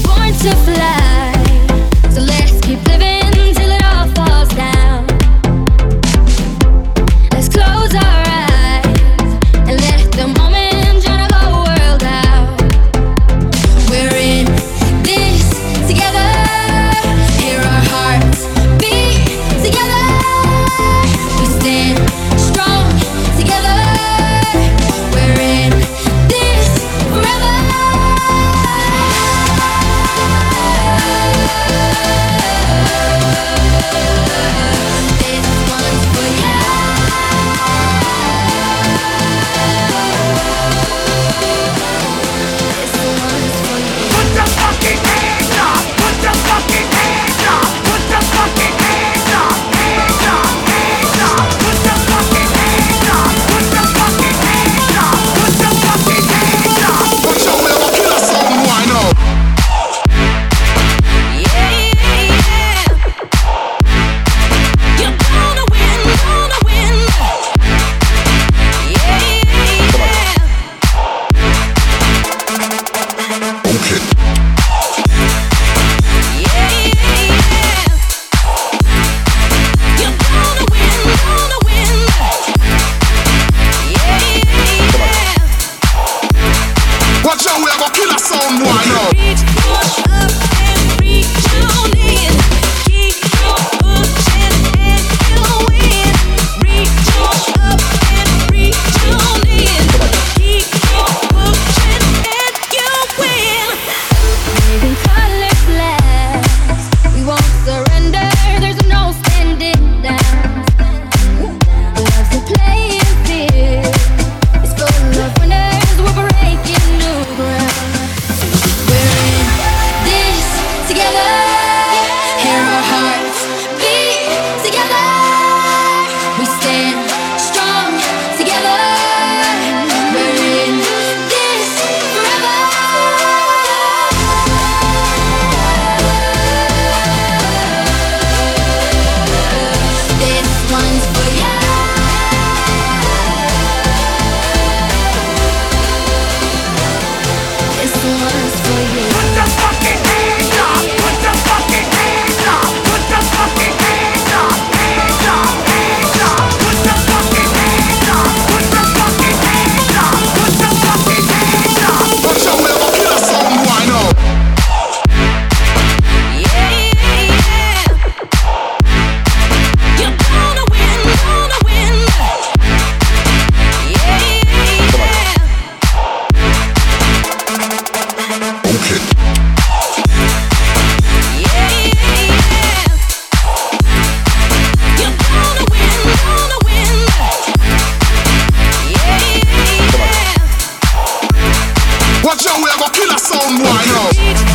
born to fly. Fucking a sound boy now. No.